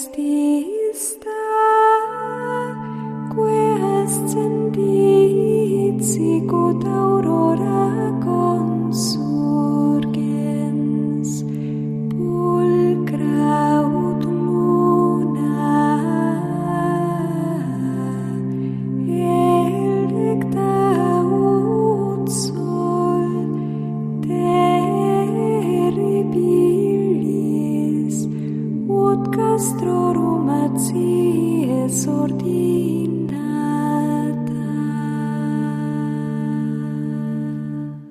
Christi.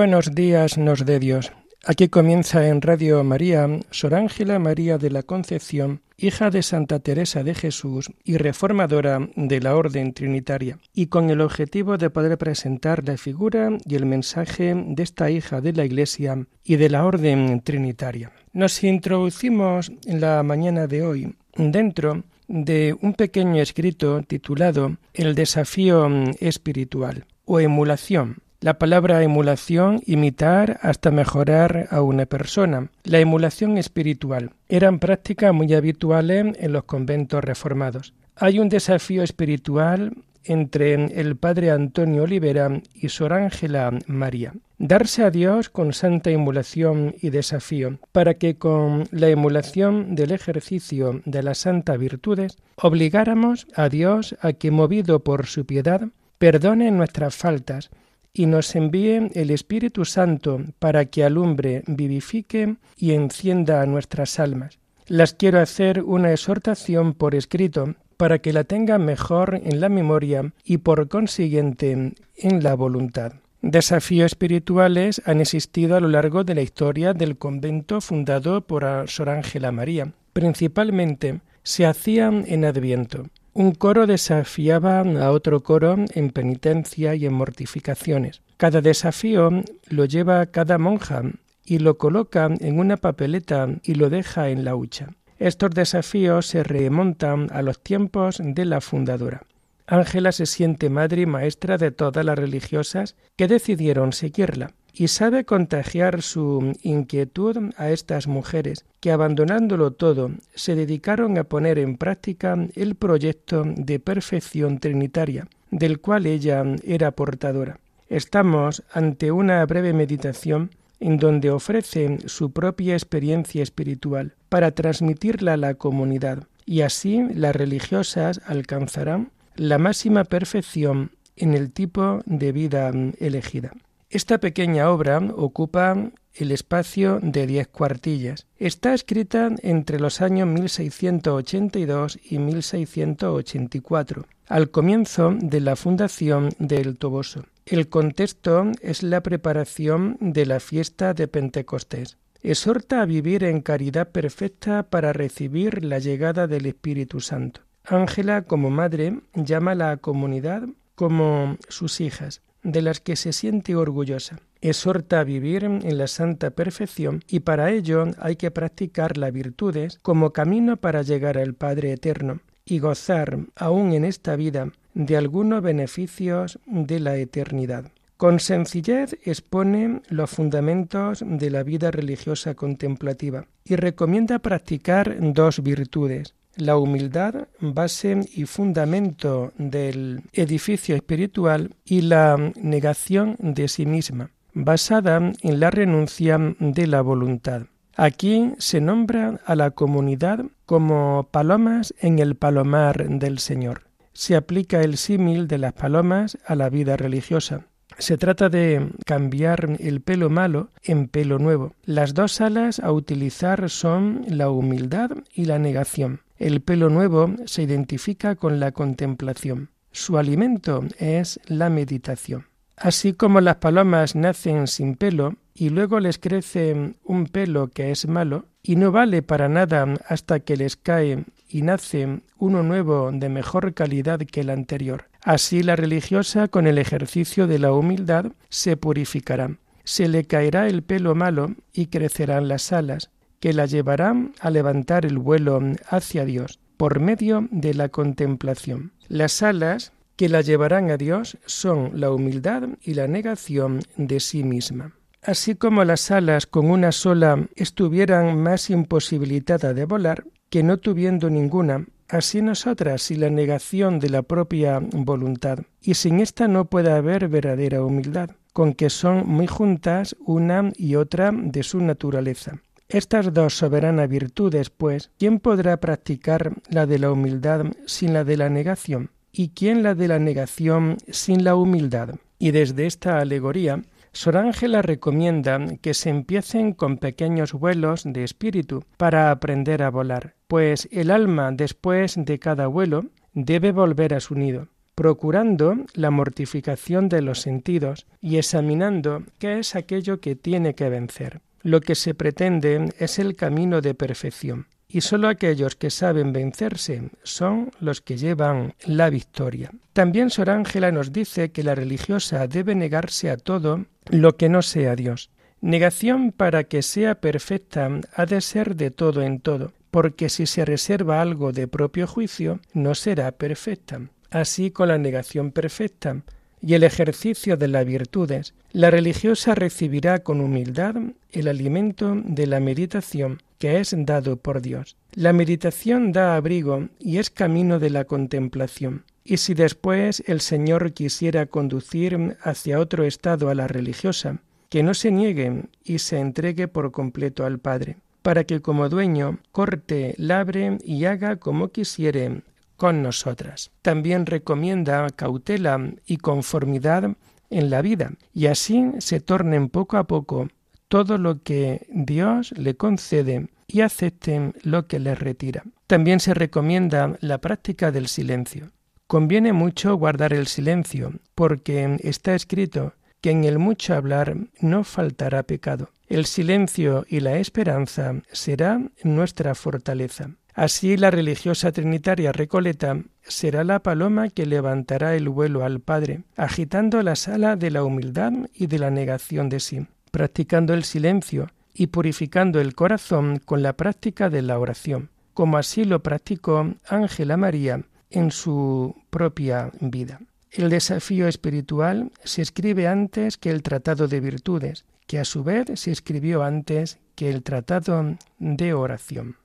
Buenos días nos de Dios. Aquí comienza en Radio María Sor Ángela María de la Concepción, hija de Santa Teresa de Jesús y reformadora de la Orden Trinitaria, y con el objetivo de poder presentar la figura y el mensaje de esta hija de la Iglesia y de la Orden Trinitaria. Nos introducimos en la mañana de hoy dentro de un pequeño escrito titulado El desafío espiritual o emulación la palabra emulación, imitar hasta mejorar a una persona. La emulación espiritual eran prácticas muy habituales en los conventos reformados. Hay un desafío espiritual entre el padre Antonio Olivera y Sor Ángela María. Darse a Dios con santa emulación y desafío, para que con la emulación del ejercicio de las santas virtudes obligáramos a Dios a que, movido por su piedad, perdone nuestras faltas y nos envíe el Espíritu Santo para que alumbre, vivifique y encienda nuestras almas. Las quiero hacer una exhortación por escrito para que la tengan mejor en la memoria y por consiguiente en la voluntad. Desafíos espirituales han existido a lo largo de la historia del convento fundado por Sor Ángela María. Principalmente se hacían en Adviento. Un coro desafiaba a otro coro en penitencia y en mortificaciones. Cada desafío lo lleva cada monja y lo coloca en una papeleta y lo deja en la hucha. Estos desafíos se remontan a los tiempos de la fundadora. Ángela se siente madre y maestra de todas las religiosas que decidieron seguirla y sabe contagiar su inquietud a estas mujeres que abandonándolo todo se dedicaron a poner en práctica el proyecto de perfección trinitaria del cual ella era portadora. Estamos ante una breve meditación en donde ofrece su propia experiencia espiritual para transmitirla a la comunidad y así las religiosas alcanzarán la máxima perfección en el tipo de vida elegida. Esta pequeña obra ocupa el espacio de diez cuartillas. Está escrita entre los años 1682 y 1684, al comienzo de la fundación del Toboso. El contexto es la preparación de la fiesta de Pentecostés. Exhorta a vivir en caridad perfecta para recibir la llegada del Espíritu Santo. Ángela, como madre, llama a la comunidad como sus hijas de las que se siente orgullosa. Exhorta a vivir en la santa perfección y para ello hay que practicar las virtudes como camino para llegar al Padre Eterno y gozar, aún en esta vida, de algunos beneficios de la eternidad. Con sencillez expone los fundamentos de la vida religiosa contemplativa y recomienda practicar dos virtudes, la humildad, base y fundamento del edificio espiritual, y la negación de sí misma, basada en la renuncia de la voluntad. Aquí se nombra a la comunidad como palomas en el palomar del Señor. Se aplica el símil de las palomas a la vida religiosa. Se trata de cambiar el pelo malo en pelo nuevo. Las dos alas a utilizar son la humildad y la negación. El pelo nuevo se identifica con la contemplación. Su alimento es la meditación. Así como las palomas nacen sin pelo y luego les crece un pelo que es malo, y no vale para nada hasta que les cae y nace uno nuevo de mejor calidad que el anterior. Así la religiosa con el ejercicio de la humildad se purificará. Se le caerá el pelo malo y crecerán las alas, que la llevarán a levantar el vuelo hacia Dios por medio de la contemplación. Las alas que la llevarán a Dios son la humildad y la negación de sí misma. Así como las alas con una sola estuvieran más imposibilitadas de volar, que no tuviendo ninguna, así nosotras sin la negación de la propia voluntad, y sin esta no puede haber verdadera humildad, con que son muy juntas una y otra de su naturaleza. Estas dos soberanas virtudes, pues, ¿quién podrá practicar la de la humildad sin la de la negación? ¿Y quién la de la negación sin la humildad? Y desde esta alegoría Sor Ángela recomienda que se empiecen con pequeños vuelos de espíritu para aprender a volar, pues el alma después de cada vuelo debe volver a su nido, procurando la mortificación de los sentidos y examinando qué es aquello que tiene que vencer. Lo que se pretende es el camino de perfección, y sólo aquellos que saben vencerse son los que llevan la victoria. También Sor Ángela nos dice que la religiosa debe negarse a todo lo que no sea Dios. Negación para que sea perfecta ha de ser de todo en todo, porque si se reserva algo de propio juicio, no será perfecta. Así con la negación perfecta y el ejercicio de las virtudes, la religiosa recibirá con humildad el alimento de la meditación que es dado por Dios. La meditación da abrigo y es camino de la contemplación. Y si después el Señor quisiera conducir hacia otro estado a la religiosa, que no se niegue y se entregue por completo al Padre, para que como dueño corte, labre y haga como quisiere con nosotras. También recomienda cautela y conformidad en la vida, y así se tornen poco a poco todo lo que Dios le concede y acepten lo que le retira. También se recomienda la práctica del silencio. Conviene mucho guardar el silencio, porque está escrito que en el mucho hablar no faltará pecado. El silencio y la esperanza será nuestra fortaleza. Así la religiosa trinitaria Recoleta será la paloma que levantará el vuelo al Padre, agitando la sala de la humildad y de la negación de sí practicando el silencio y purificando el corazón con la práctica de la oración, como así lo practicó Ángela María en su propia vida. El desafío espiritual se escribe antes que el tratado de virtudes, que a su vez se escribió antes que el tratado de oración.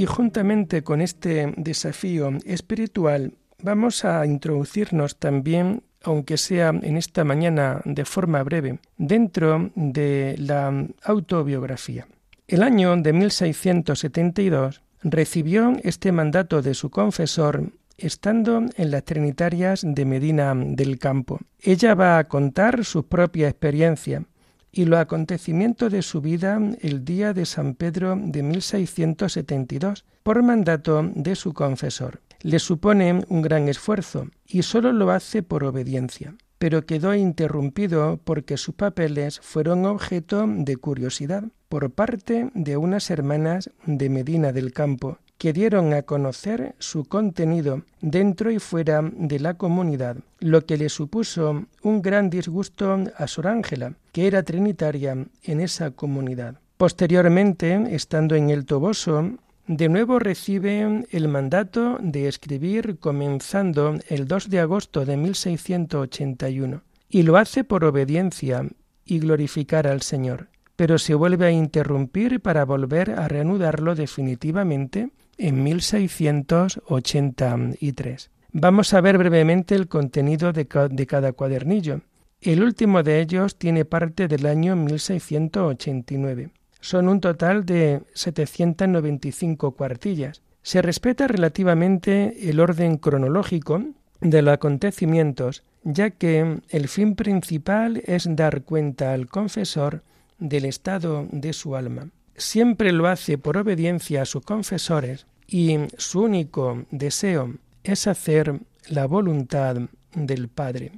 Y juntamente con este desafío espiritual vamos a introducirnos también, aunque sea en esta mañana de forma breve, dentro de la autobiografía. El año de 1672 recibió este mandato de su confesor estando en las Trinitarias de Medina del Campo. Ella va a contar su propia experiencia y los acontecimientos de su vida el día de San Pedro de 1672, por mandato de su confesor. Le supone un gran esfuerzo y sólo lo hace por obediencia. pero quedó interrumpido porque sus papeles fueron objeto de curiosidad por parte de unas hermanas de Medina del Campo, que dieron a conocer su contenido dentro y fuera de la comunidad, lo que le supuso un gran disgusto a Sor Ángela, que era trinitaria en esa comunidad. Posteriormente, estando en el Toboso, de nuevo recibe el mandato de escribir comenzando el 2 de agosto de 1681, y lo hace por obediencia y glorificar al Señor, pero se vuelve a interrumpir para volver a reanudarlo definitivamente en 1683. Vamos a ver brevemente el contenido de, cada cuadernillo. El último de ellos tiene parte del año 1689. Son un total de 795 cuartillas. Se respeta relativamente el orden cronológico de los acontecimientos, ya que el fin principal es dar cuenta al confesor del estado de su alma. Siempre lo hace por obediencia a sus confesores y su único deseo es hacer la voluntad del Padre.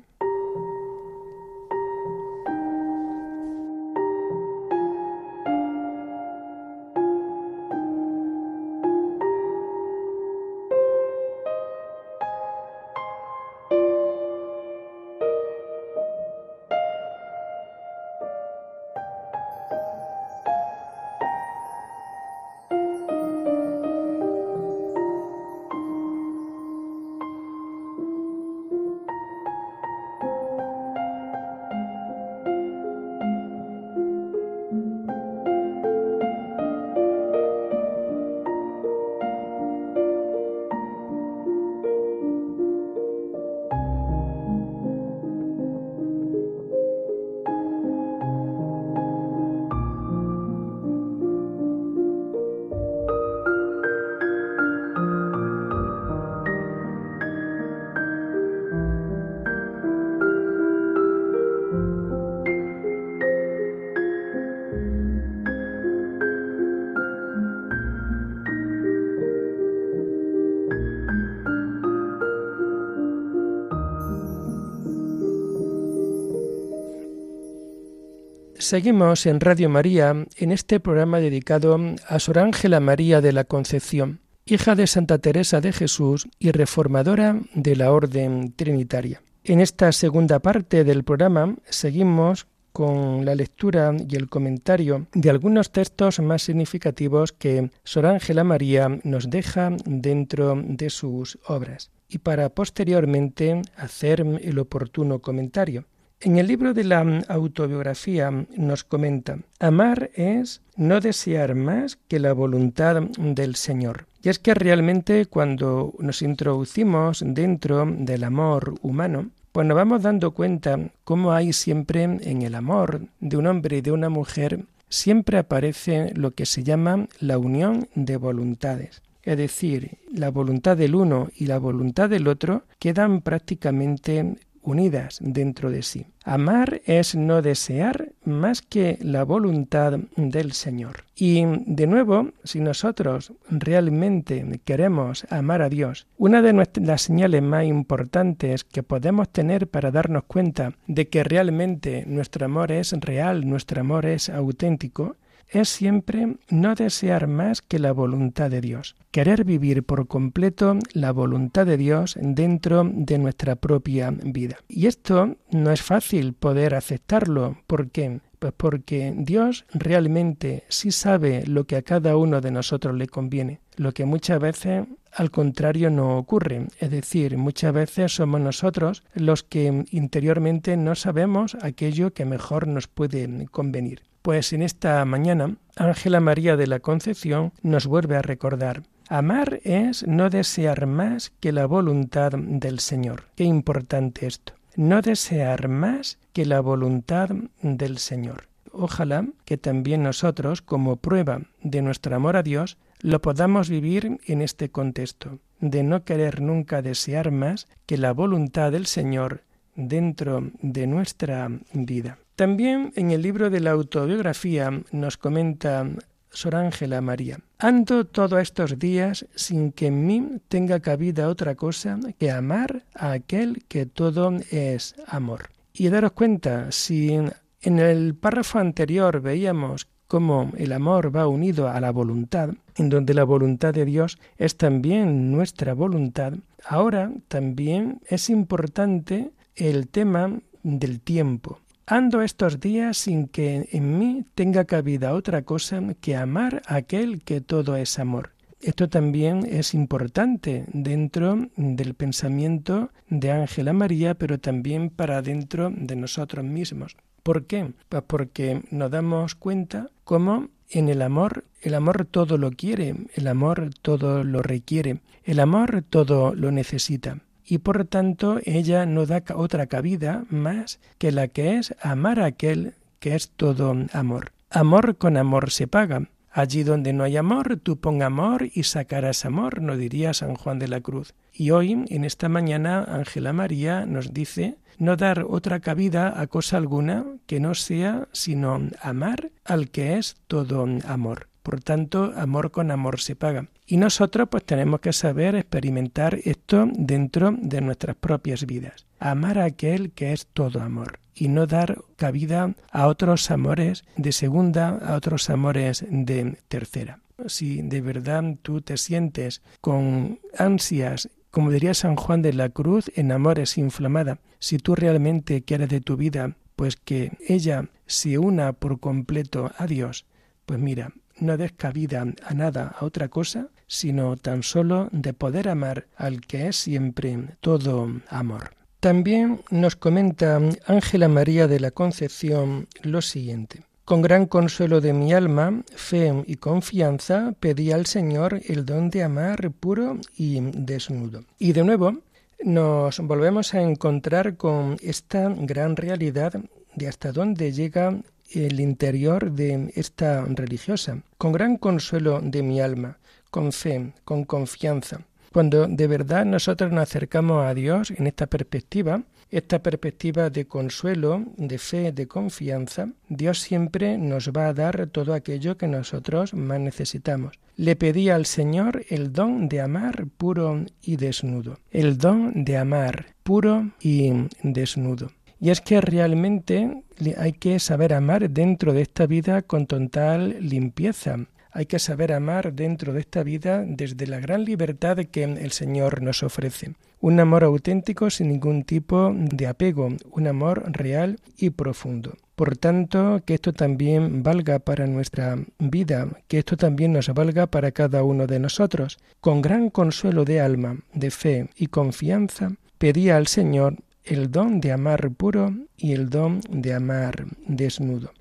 Seguimos en Radio María en este programa dedicado a Sor Ángela María de la Concepción, hija de Santa Teresa de Jesús y reformadora de la Orden Trinitaria. En esta segunda parte del programa seguimos con la lectura y el comentario de algunos textos más significativos que Sor Ángela María nos deja dentro de sus obras y para posteriormente hacer el oportuno comentario. En el libro de la autobiografía nos comenta, amar es no desear más que la voluntad del Señor. Y es que realmente cuando nos introducimos dentro del amor humano, pues nos vamos dando cuenta cómo hay siempre en el amor de un hombre y de una mujer, siempre aparece lo que se llama la unión de voluntades. Es decir, la voluntad del uno y la voluntad del otro quedan prácticamente unidas dentro de sí. Amar es no desear más que la voluntad del Señor. Y de nuevo, si nosotros realmente queremos amar a Dios, una de las señales más importantes que podemos tener para darnos cuenta de que realmente nuestro amor es real, nuestro amor es auténtico, es siempre no desear más que la voluntad de Dios, querer vivir por completo la voluntad de Dios dentro de nuestra propia vida. Y esto no es fácil poder aceptarlo. ¿Por qué? Pues porque Dios realmente sí sabe lo que a cada uno de nosotros le conviene, lo que muchas veces al contrario no ocurre. Es decir, muchas veces somos nosotros los que interiormente no sabemos aquello que mejor nos puede convenir. Pues en esta mañana, Ángela María de la Concepción nos vuelve a recordar Amar es no desear más que la voluntad del Señor. Qué importante esto. No desear más que la voluntad del Señor. Ojalá que también nosotros, como prueba de nuestro amor a Dios, lo podamos vivir en este contexto, de no querer nunca desear más que la voluntad del Señor dentro de nuestra vida. También en el libro de la autobiografía nos comenta Sor Ángela María. Ando todos estos días sin que en mí tenga cabida otra cosa que amar a aquel que todo es amor. Y daros cuenta, si en el párrafo anterior veíamos cómo el amor va unido a la voluntad, en donde la voluntad de Dios es también nuestra voluntad, ahora también es importante el tema del tiempo. Ando estos días sin que en mí tenga cabida otra cosa que amar a aquel que todo es amor. Esto también es importante dentro del pensamiento de Ángela María, pero también para dentro de nosotros mismos. ¿Por qué? Pues porque nos damos cuenta cómo en el amor, el amor todo lo quiere, el amor todo lo requiere, el amor todo lo necesita. Y por tanto ella no da otra cabida más que la que es amar a aquel que es todo amor. Amor con amor se paga. Allí donde no hay amor, tú pon amor y sacarás amor, no diría San Juan de la Cruz. Y hoy, en esta mañana, Ángela María nos dice no dar otra cabida a cosa alguna que no sea sino amar al que es todo amor. Por tanto, amor con amor se paga. Y nosotros pues tenemos que saber experimentar esto dentro de nuestras propias vidas. Amar a aquel que es todo amor y no dar cabida a otros amores de segunda, a otros amores de tercera. Si de verdad tú te sientes con ansias como diría San Juan de la Cruz, en amor es inflamada. Si tú realmente quieres de tu vida, pues que ella se una por completo a Dios, pues mira, no des cabida a nada, a otra cosa, sino tan solo de poder amar al que es siempre todo amor. También nos comenta Ángela María de la Concepción lo siguiente. Con gran consuelo de mi alma, fe y confianza, pedí al Señor el don de amar puro y desnudo. Y de nuevo nos volvemos a encontrar con esta gran realidad de hasta dónde llega el interior de esta religiosa. Con gran consuelo de mi alma, con fe, con confianza. Cuando de verdad nosotros nos acercamos a Dios en esta perspectiva, esta perspectiva de consuelo, de fe, de confianza, Dios siempre nos va a dar todo aquello que nosotros más necesitamos. Le pedí al Señor el don de amar puro y desnudo, el don de amar puro y desnudo. Y es que realmente hay que saber amar dentro de esta vida con total limpieza, hay que saber amar dentro de esta vida desde la gran libertad que el Señor nos ofrece. Un amor auténtico sin ningún tipo de apego, un amor real y profundo. Por tanto, que esto también valga para nuestra vida, que esto también nos valga para cada uno de nosotros. Con gran consuelo de alma, de fe y confianza, pedía al Señor el don de amar puro y el don de amar desnudo.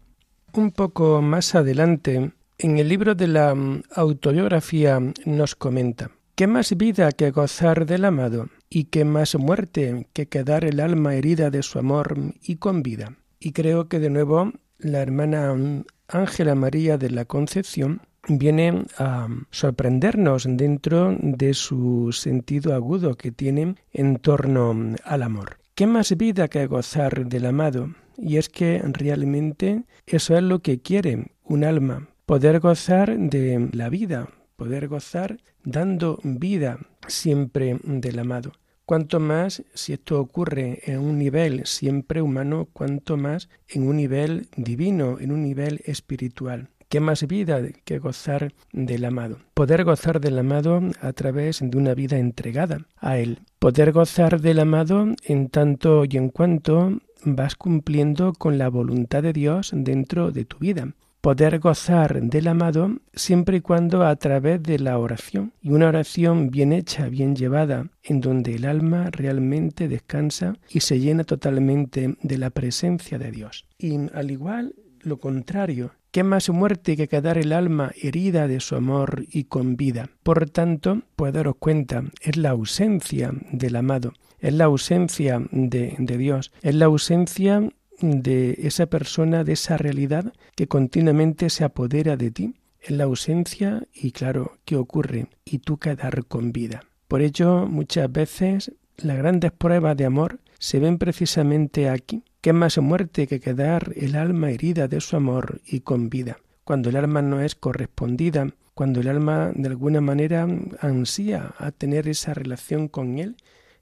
Un poco más adelante, en el libro de la mm, autobiografía nos comenta, ¿qué más vida que gozar del amado? ¿Y qué más muerte que quedar el alma herida de su amor y con vida? Y creo que de nuevo la hermana mm, Ángela María de la Concepción viene a sorprendernos dentro de su sentido agudo que tiene en torno mm, al amor. ¿Qué más vida que gozar del amado? Y es que realmente eso es lo que quiere un alma, poder gozar de la vida, poder gozar dando vida siempre del amado. Cuanto más, si esto ocurre en un nivel siempre humano, cuanto más en un nivel divino, en un nivel espiritual. ¿Qué más vida que gozar del amado? Poder gozar del amado a través de una vida entregada a Él. Poder gozar del amado en tanto y en cuanto vas cumpliendo con la voluntad de Dios dentro de tu vida poder gozar del amado siempre y cuando a través de la oración, y una oración bien hecha, bien llevada, en donde el alma realmente descansa y se llena totalmente de la presencia de Dios. Y al igual, lo contrario, ¿Qué más muerte que quedar el alma herida de su amor y con vida? Por tanto, puedo daros cuenta, es la ausencia del amado, es la ausencia de, de Dios, es la ausencia de esa persona, de esa realidad que continuamente se apodera de ti en la ausencia y claro, ¿qué ocurre? Y tú quedar con vida. Por ello, muchas veces las grandes pruebas de amor se ven precisamente aquí. ¿Qué más muerte que quedar el alma herida de su amor y con vida? cuando el alma no es correspondida, cuando el alma de alguna manera ansía a tener esa relación con Él,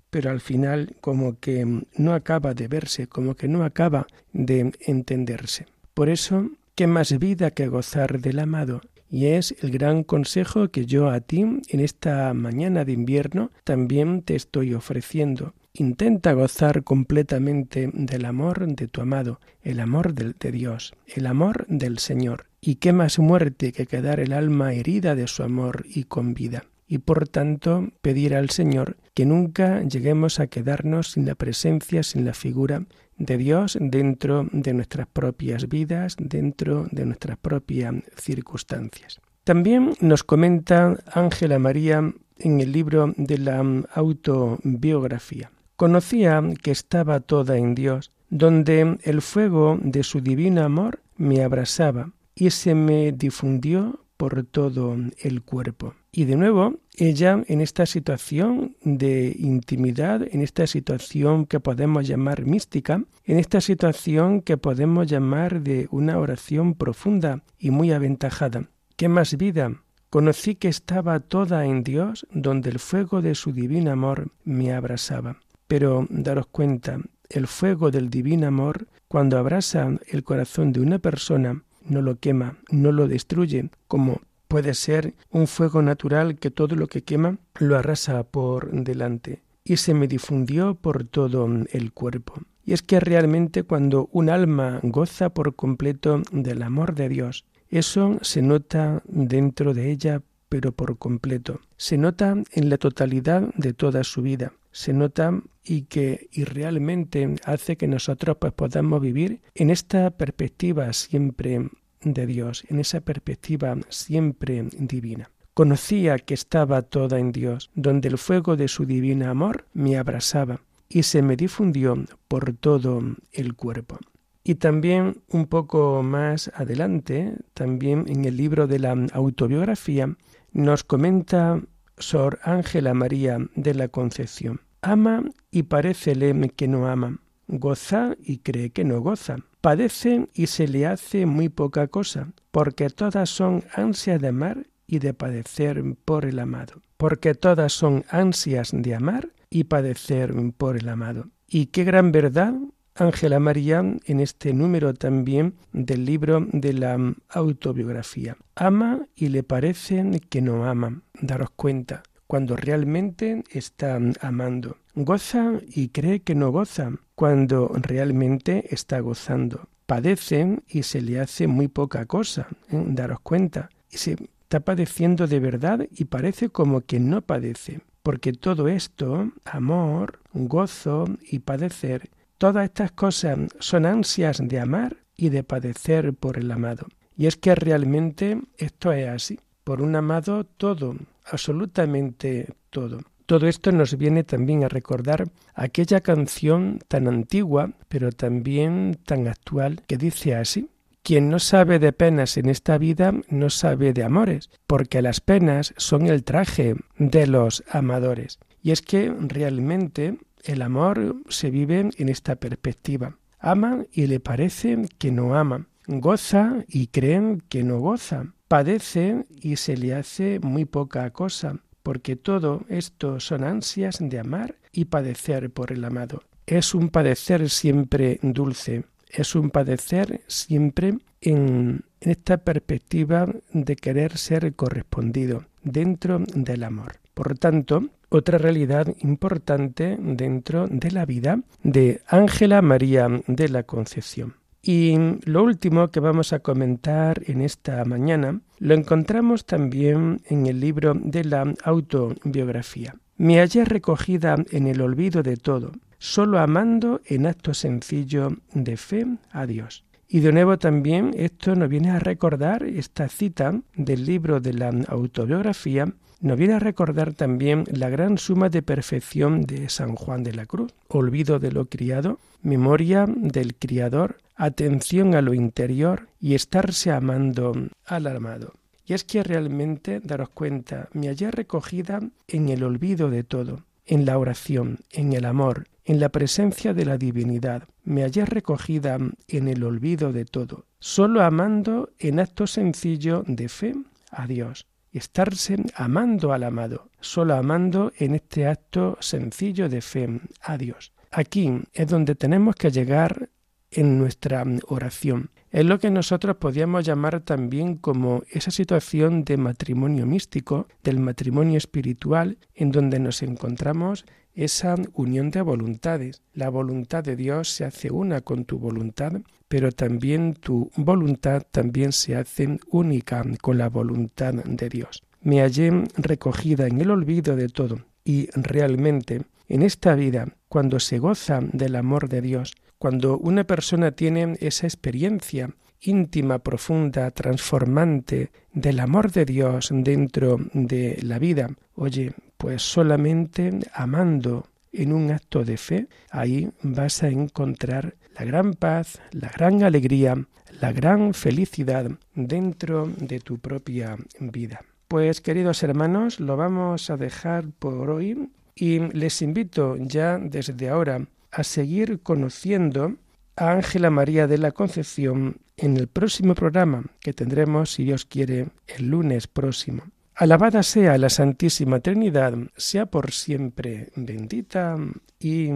pero al final como que no acaba de verse, como que no acaba de entenderse. Por eso, ¿qué más vida que gozar del amado? Y es el gran consejo que yo a ti en esta mañana de invierno también te estoy ofreciendo. Intenta gozar completamente del amor de tu amado, el amor de, Dios, el amor del Señor. Y qué más muerte que quedar el alma herida de su amor y con vida y por tanto pedir al Señor que nunca lleguemos a quedarnos sin la presencia, sin la figura de Dios dentro de nuestras propias vidas, dentro de nuestras propias circunstancias. También nos comenta Ángela María en el libro de la autobiografía. Conocía que estaba toda en Dios, donde el fuego de su divino amor me abrasaba y se me difundió por todo el cuerpo. Y de nuevo, ella en esta situación de intimidad, en esta situación que podemos llamar mística, en esta situación que podemos llamar de una oración profunda y muy aventajada. ¿Qué más vida? Conocí que estaba toda en Dios, donde el fuego de su divino amor me abrasaba. Pero daros cuenta, el fuego del divino amor, cuando abrasa el corazón de una persona, no lo quema, no lo destruye, como puede ser un fuego natural que todo lo que quema lo arrasa por delante y se me difundió por todo el cuerpo. Y es que realmente cuando un alma goza por completo del amor de Dios, eso se nota dentro de ella, pero por completo. Se nota en la totalidad de toda su vida. Se nota y que y realmente hace que nosotros pues podamos vivir en esta perspectiva siempre de Dios, en esa perspectiva siempre divina. Conocía que estaba toda en Dios, donde el fuego de su divino amor me abrasaba y se me difundió por todo el cuerpo. Y también un poco más adelante, también en el libro de la autobiografía, nos comenta Sor Ángela María de la Concepción. Ama y parécele que no ama, goza y cree que no goza, padece y se le hace muy poca cosa, porque todas son ansias de amar y de padecer por el amado, porque todas son ansias de amar y padecer por el amado. Y qué gran verdad, Ángela María, en este número también del libro de la autobiografía. Ama y le parece que no ama. Daros cuenta, cuando realmente está amando. Goza y cree que no goza, cuando realmente está gozando. Padece y se le hace muy poca cosa, ¿eh? daros cuenta. Y se está padeciendo de verdad y parece como que no padece. Porque todo esto, amor, gozo y padecer, todas estas cosas son ansias de amar y de padecer por el amado. Y es que realmente esto es así. Por un amado todo, absolutamente todo. Todo esto nos viene también a recordar aquella canción tan antigua, pero también tan actual, que dice así. Quien no sabe de penas en esta vida no sabe de amores, porque las penas son el traje de los amadores. Y es que realmente el amor se vive en esta perspectiva. Ama y le parece que no ama. Goza y creen que no goza padece y se le hace muy poca cosa, porque todo esto son ansias de amar y padecer por el amado. Es un padecer siempre dulce, es un padecer siempre en esta perspectiva de querer ser correspondido dentro del amor. Por tanto, otra realidad importante dentro de la vida de Ángela María de la Concepción. Y lo último que vamos a comentar en esta mañana lo encontramos también en el libro de la autobiografía. Me hallé recogida en el olvido de todo, solo amando en acto sencillo de fe a Dios. Y de nuevo también esto nos viene a recordar esta cita del libro de la autobiografía nos viene a recordar también la gran suma de perfección de San Juan de la Cruz, olvido de lo criado, memoria del Criador, atención a lo interior y estarse amando al amado. Y es que realmente, daros cuenta, me hallé recogida en el olvido de todo, en la oración, en el amor, en la presencia de la divinidad, me hallé recogida en el olvido de todo, solo amando en acto sencillo de fe a Dios. Estarse amando al amado, solo amando en este acto sencillo de fe a Dios. Aquí es donde tenemos que llegar en nuestra oración. Es lo que nosotros podríamos llamar también como esa situación de matrimonio místico, del matrimonio espiritual, en donde nos encontramos esa unión de voluntades. La voluntad de Dios se hace una con tu voluntad, pero también tu voluntad también se hace única con la voluntad de Dios. Me hallé recogida en el olvido de todo y realmente en esta vida, cuando se goza del amor de Dios, cuando una persona tiene esa experiencia íntima, profunda, transformante del amor de Dios dentro de la vida, oye, pues solamente amando en un acto de fe, ahí vas a encontrar la gran paz, la gran alegría, la gran felicidad dentro de tu propia vida. Pues queridos hermanos, lo vamos a dejar por hoy y les invito ya desde ahora a seguir conociendo a Ángela María de la Concepción en el próximo programa que tendremos, si Dios quiere, el lunes próximo. Alabada sea la Santísima Trinidad, sea por siempre bendita y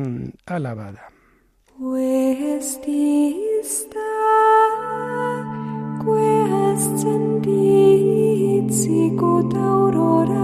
alabada. Pues aurora